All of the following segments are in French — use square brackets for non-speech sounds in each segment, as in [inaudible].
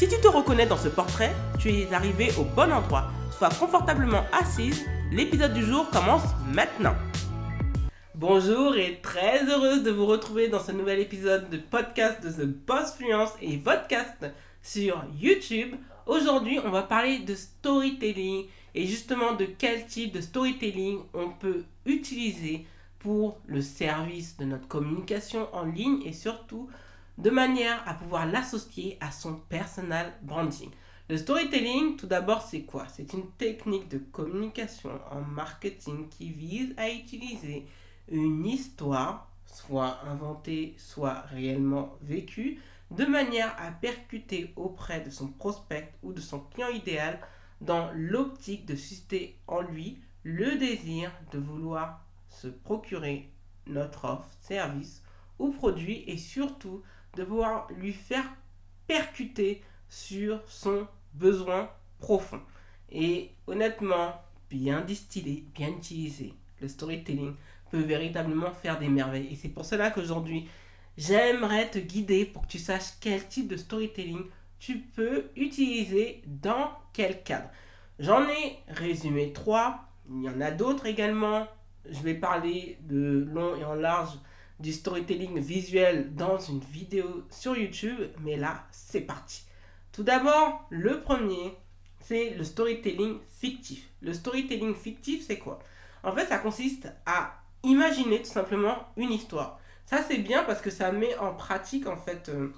Si tu te reconnais dans ce portrait, tu es arrivé au bon endroit. Sois confortablement assise, l'épisode du jour commence maintenant. Bonjour et très heureuse de vous retrouver dans ce nouvel épisode de podcast de The Boss Fluence et podcast sur YouTube. Aujourd'hui, on va parler de storytelling et justement de quel type de storytelling on peut utiliser pour le service de notre communication en ligne et surtout de manière à pouvoir l'associer à son personal branding. Le storytelling, tout d'abord, c'est quoi? C'est une technique de communication en marketing qui vise à utiliser une histoire, soit inventée, soit réellement vécue, de manière à percuter auprès de son prospect ou de son client idéal dans l'optique de susciter en lui le désir de vouloir se procurer notre offre, service ou produit et surtout de pouvoir lui faire percuter sur son besoin profond. Et honnêtement, bien distillé, bien utilisé, le storytelling peut véritablement faire des merveilles. Et c'est pour cela qu'aujourd'hui, j'aimerais te guider pour que tu saches quel type de storytelling tu peux utiliser dans quel cadre. J'en ai résumé trois. Il y en a d'autres également. Je vais parler de long et en large du storytelling visuel dans une vidéo sur YouTube. Mais là, c'est parti. Tout d'abord, le premier, c'est le storytelling fictif. Le storytelling fictif, c'est quoi? En fait, ça consiste à imaginer tout simplement une histoire. Ça, c'est bien parce que ça met en pratique, en fait, euh,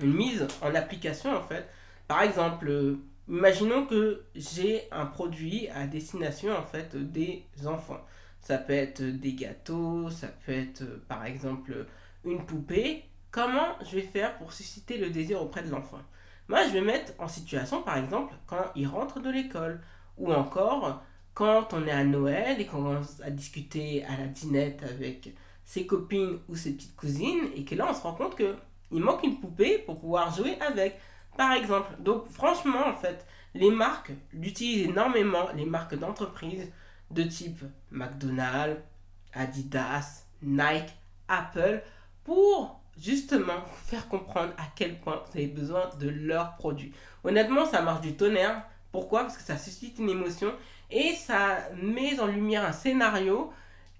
une mise en application en fait. Par exemple, euh, imaginons que j'ai un produit à destination en fait des enfants. Ça peut être des gâteaux, ça peut être euh, par exemple une poupée. Comment je vais faire pour susciter le désir auprès de l'enfant? Moi, je vais mettre en situation par exemple quand il rentre de l'école ou encore quand on est à Noël et qu'on commence à discuter à la dînette avec ses copines ou ses petites cousines et que là on se rend compte que il manque une poupée pour pouvoir jouer avec, par exemple. Donc franchement, en fait, les marques l'utilisent énormément, les marques d'entreprise de type McDonald's, Adidas, Nike, Apple, pour justement faire comprendre à quel point vous avez besoin de leurs produits. Honnêtement, ça marche du tonnerre. Pourquoi? Parce que ça suscite une émotion et ça met en lumière un scénario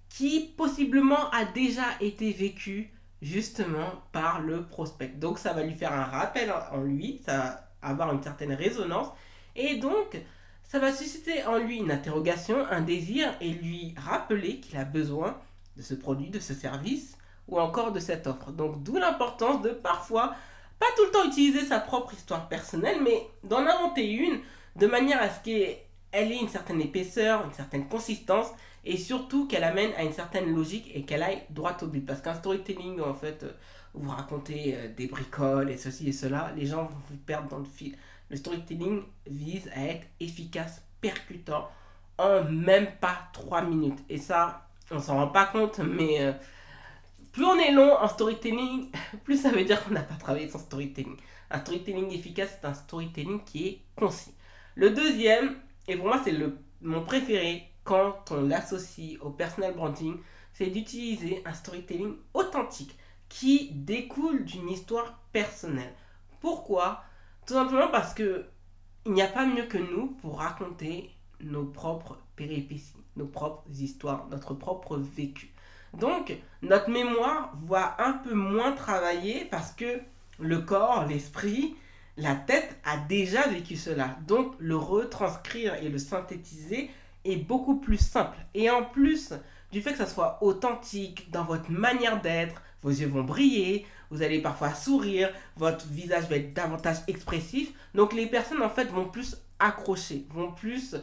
qui possiblement a déjà été vécu justement par le prospect. Donc ça va lui faire un rappel en lui, ça va avoir une certaine résonance et donc ça va susciter en lui une interrogation, un désir et lui rappeler qu'il a besoin de ce produit, de ce service ou encore de cette offre. Donc d'où l'importance de parfois pas tout le temps utiliser sa propre histoire personnelle mais d'en inventer une de manière à ce qu'elle ait une certaine épaisseur, une certaine consistance et surtout qu'elle amène à une certaine logique et qu'elle aille droit au but. Parce qu'un storytelling, en fait, euh, vous racontez euh, des bricoles et ceci et cela, les gens vont vous perdre dans le fil. Le storytelling vise à être efficace, percutant, en même pas 3 minutes. Et ça, on s'en rend pas compte, mais euh, plus on est long en storytelling, [laughs] plus ça veut dire qu'on n'a pas travaillé son storytelling. Un storytelling efficace, c'est un storytelling qui est concis. Le deuxième, et pour moi c'est le mon préféré, quand on l'associe au personal branding, c'est d'utiliser un storytelling authentique qui découle d'une histoire personnelle. Pourquoi? Tout simplement parce que il n'y a pas mieux que nous pour raconter nos propres péripéties, nos propres histoires, notre propre vécu. Donc, notre mémoire va un peu moins travailler parce que le corps, l'esprit, la tête a déjà vécu cela. Donc, le retranscrire et le synthétiser est beaucoup plus simple. Et en plus du fait que ça soit authentique dans votre manière d'être, vos yeux vont briller, vous allez parfois sourire, votre visage va être davantage expressif. Donc les personnes en fait vont plus accrocher, vont plus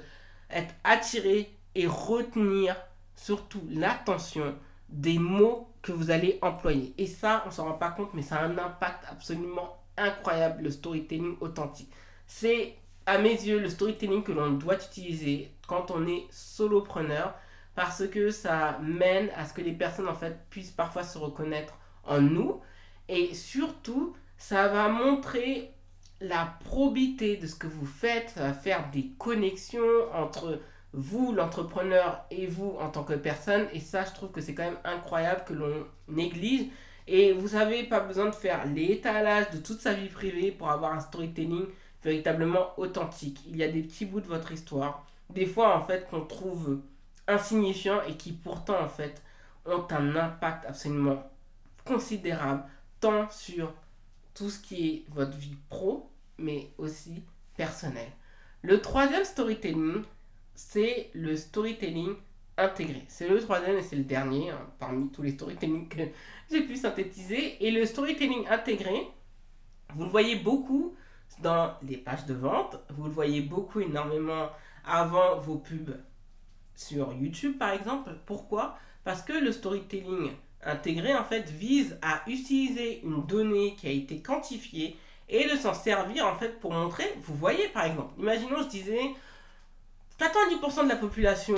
être attirées et retenir surtout l'attention des mots que vous allez employer. Et ça, on s'en rend pas compte, mais ça a un impact absolument incroyable, le storytelling authentique. C'est à mes yeux, le storytelling que l'on doit utiliser quand on est solopreneur parce que ça mène à ce que les personnes en fait puissent parfois se reconnaître en nous. Et surtout ça va montrer la probité de ce que vous faites, ça va faire des connexions entre vous l'entrepreneur et vous en tant que personne. Et ça je trouve que c'est quand même incroyable que l'on néglige. Et vous n'avez pas besoin de faire l'étalage de toute sa vie privée pour avoir un storytelling véritablement authentique. Il y a des petits bouts de votre histoire, des fois en fait qu'on trouve insignifiants et qui pourtant en fait ont un impact absolument considérable tant sur tout ce qui est votre vie pro mais aussi personnelle. Le troisième storytelling, c'est le storytelling intégré. C'est le troisième et c'est le dernier hein, parmi tous les storytelling que j'ai pu synthétiser. Et le storytelling intégré, vous le voyez beaucoup dans les pages de vente, vous le voyez beaucoup énormément avant vos pubs sur YouTube par exemple. Pourquoi? Parce que le storytelling intégré en fait vise à utiliser une donnée qui a été quantifiée et de s'en servir en fait pour montrer, vous voyez par exemple, imaginons je disais 90% de la population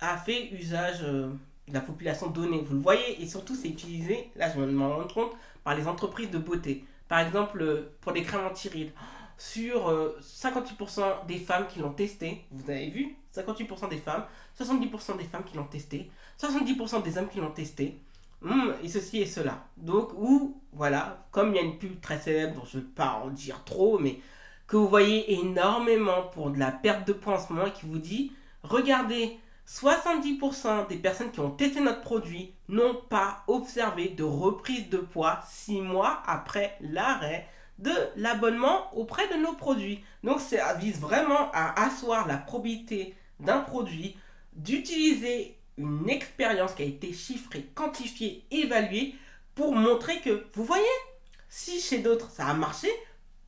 a fait usage euh, de la population donnée, vous le voyez, et surtout c'est utilisé, là je me rends compte, par les entreprises de beauté. Par exemple, euh, pour les crèmes anti-rides, sur 58% euh, des femmes qui l'ont testé, vous avez vu? 58% des femmes, 70% des femmes qui l'ont testé, 70% des hommes qui l'ont testé, hmm, et ceci et cela. Donc, ou, voilà, comme il y a une pub très célèbre dont je ne vais pas en dire trop, mais que vous voyez énormément pour de la perte de poids en ce moment qui vous dit, regardez, 70% des personnes qui ont testé notre produit n'ont pas observé de reprise de poids 6 mois après l'arrêt de l'abonnement auprès de nos produits. Donc ça vise vraiment à asseoir la probité d'un produit, d'utiliser une expérience qui a été chiffrée, quantifiée, évaluée pour montrer que, vous voyez, si chez d'autres ça a marché,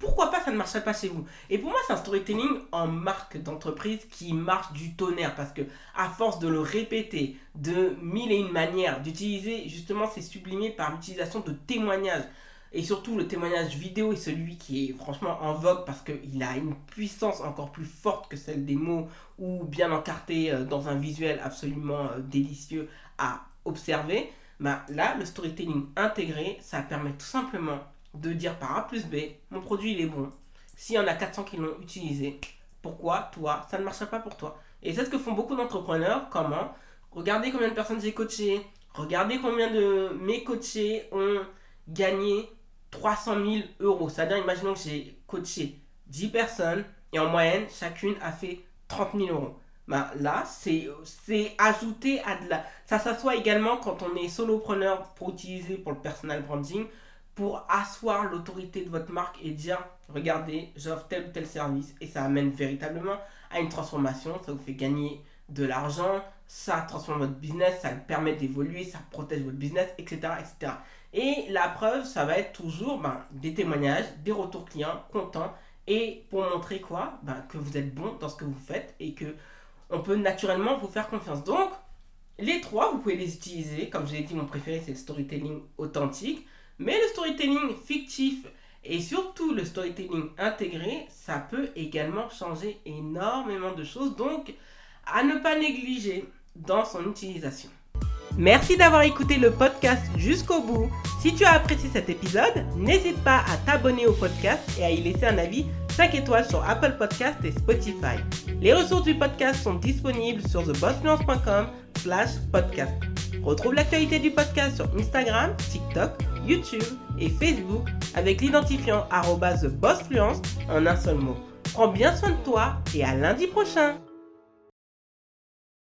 pourquoi pas ça ne marcherait pas chez vous Et pour moi, c'est un storytelling en marque d'entreprise qui marche du tonnerre parce que à force de le répéter de mille et une manières, d'utiliser justement, c'est sublimé par l'utilisation de témoignages. Et surtout, le témoignage vidéo est celui qui est franchement en vogue parce qu'il a une puissance encore plus forte que celle des mots ou bien encarté euh, dans un visuel absolument euh, délicieux à observer. Bah, là, le storytelling intégré, ça permet tout simplement de dire par A plus B, mon produit il est bon. S'il y en a 400 qui l'ont utilisé, pourquoi toi, ça ne marcherait pas pour toi? Et c'est ce que font beaucoup d'entrepreneurs. Comment? Regardez combien de personnes j'ai coachées. Regardez combien de mes coachés ont gagné 300 000 euros. C'est-à-dire, imaginons que j'ai coaché 10 personnes et en moyenne, chacune a fait 30 000 euros. Bah, là, c'est ajouté à de la... Ça s'assoit également quand on est solopreneur pour utiliser pour le personal branding pour asseoir l'autorité de votre marque et dire regardez, j'offre tel ou tel service et ça amène véritablement à une transformation, ça vous fait gagner de l'argent, ça transforme votre business, ça permet d'évoluer, ça protège votre business, etc., etc. Et la preuve, ça va être toujours ben, des témoignages, des retours clients contents et pour montrer quoi? Ben, Que vous êtes bon dans ce que vous faites et que on peut naturellement vous faire confiance. Donc, les trois, vous pouvez les utiliser. Comme je l'ai dit, mon préféré, c'est le storytelling authentique. Mais le storytelling fictif et surtout le storytelling intégré, ça peut également changer énormément de choses. Donc, à ne pas négliger dans son utilisation. Merci d'avoir écouté le podcast jusqu'au bout. Si tu as apprécié cet épisode, n'hésite pas à t'abonner au podcast et à y laisser un avis 5 étoiles sur Apple Podcast et Spotify. Les ressources du podcast sont disponibles sur thebossfluence.com slash podcast. Retrouve l'actualité du podcast sur Instagram, TikTok, YouTube et Facebook avec l'identifiant TheBossFluence en un seul mot. Prends bien soin de toi et à lundi prochain